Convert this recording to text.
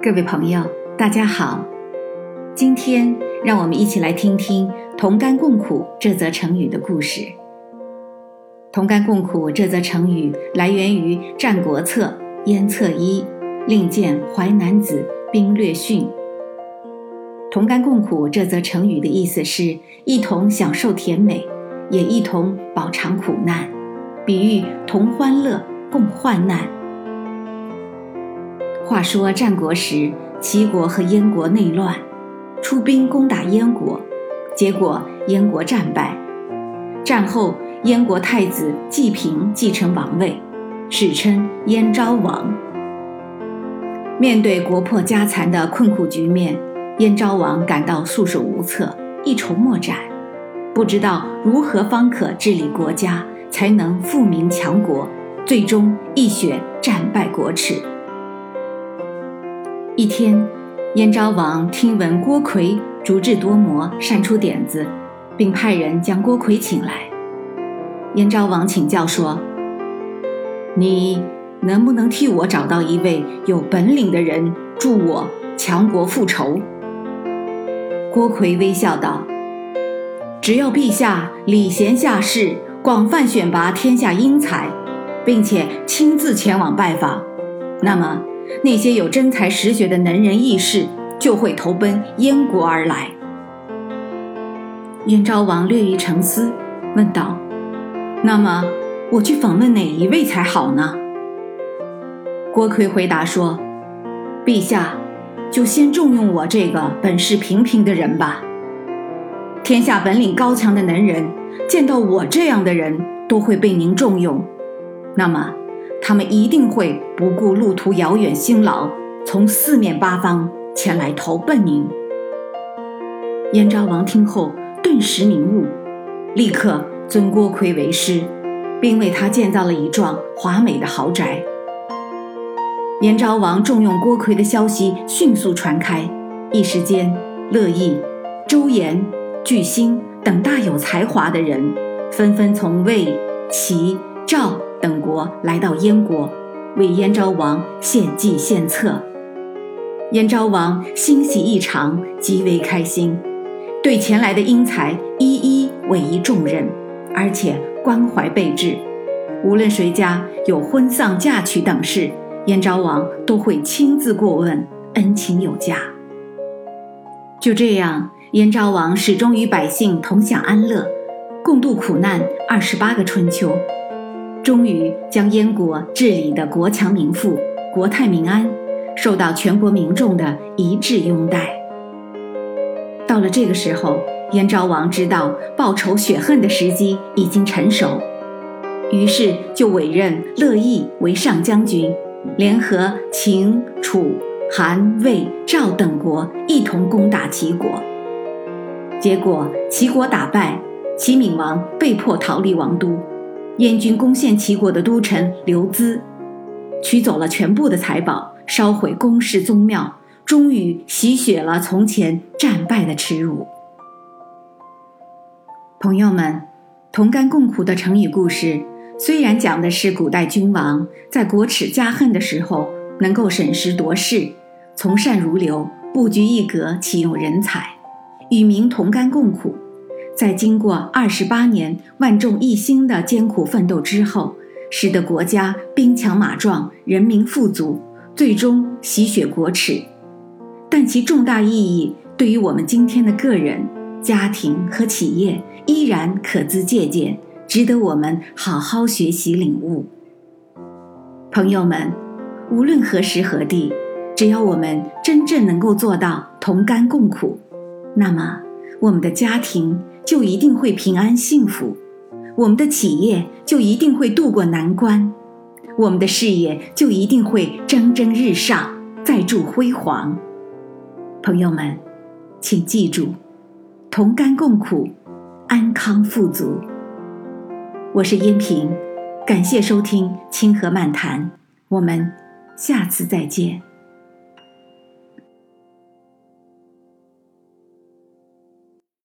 各位朋友，大家好。今天让我们一起来听听“同甘共苦”这则成语的故事。“同甘共苦”这则成语来源于《战国策·燕策一》，另见《淮南子·兵略训》。“同甘共苦”这则成语的意思是一同享受甜美，也一同饱尝苦难，比喻同欢乐、共患难。话说战国时，齐国和燕国内乱，出兵攻打燕国，结果燕国战败。战后，燕国太子季平继承王位，史称燕昭王。面对国破家残的困苦局面，燕昭王感到束手无策，一筹莫展，不知道如何方可治理国家，才能富民强国，最终一雪战败国耻。一天，燕昭王听闻郭奎足智多谋，善出点子，并派人将郭奎请来。燕昭王请教说：“你能不能替我找到一位有本领的人，助我强国复仇？”郭奎微笑道：“只要陛下礼贤下士，广泛选拔天下英才，并且亲自前往拜访，那么。”那些有真才实学的能人异士就会投奔燕国而来。燕昭王略一沉思，问道：“那么我去访问哪一位才好呢？”郭奎回答说：“陛下，就先重用我这个本事平平的人吧。天下本领高强的能人，见到我这样的人都会被您重用。那么。”他们一定会不顾路途遥远辛劳，从四面八方前来投奔您。燕昭王听后顿时明悟，立刻尊郭奎为师，并为他建造了一幢华美的豪宅。燕昭王重用郭奎的消息迅速传开，一时间，乐毅、周延、巨星等大有才华的人纷纷从魏、齐、赵。等国来到燕国，为燕昭王献计献策。燕昭王欣喜异常，极为开心，对前来的英才一一委以重任，而且关怀备至。无论谁家有婚丧嫁娶等事，燕昭王都会亲自过问，恩情有加。就这样，燕昭王始终与百姓同享安乐，共度苦难二十八个春秋。终于将燕国治理的国强民富、国泰民安，受到全国民众的一致拥戴。到了这个时候，燕昭王知道报仇雪恨的时机已经成熟，于是就委任乐毅为上将军，联合秦、楚、韩、魏、赵等国一同攻打齐国。结果齐国打败，齐闵王被迫逃离王都。燕军攻陷齐国的都城刘资，取走了全部的财宝，烧毁宫室宗庙，终于洗雪了从前战败的耻辱。朋友们，同甘共苦的成语故事，虽然讲的是古代君王在国耻家恨的时候能够审时度势，从善如流，不拘一格，启用人才，与民同甘共苦。在经过二十八年万众一心的艰苦奋斗之后，使得国家兵强马壮，人民富足，最终洗雪国耻。但其重大意义对于我们今天的个人、家庭和企业依然可资借鉴，值得我们好好学习领悟。朋友们，无论何时何地，只要我们真正能够做到同甘共苦，那么我们的家庭。就一定会平安幸福，我们的企业就一定会渡过难关，我们的事业就一定会蒸蒸日上，再铸辉煌。朋友们，请记住，同甘共苦，安康富足。我是燕平，感谢收听清河漫谈，我们下次再见。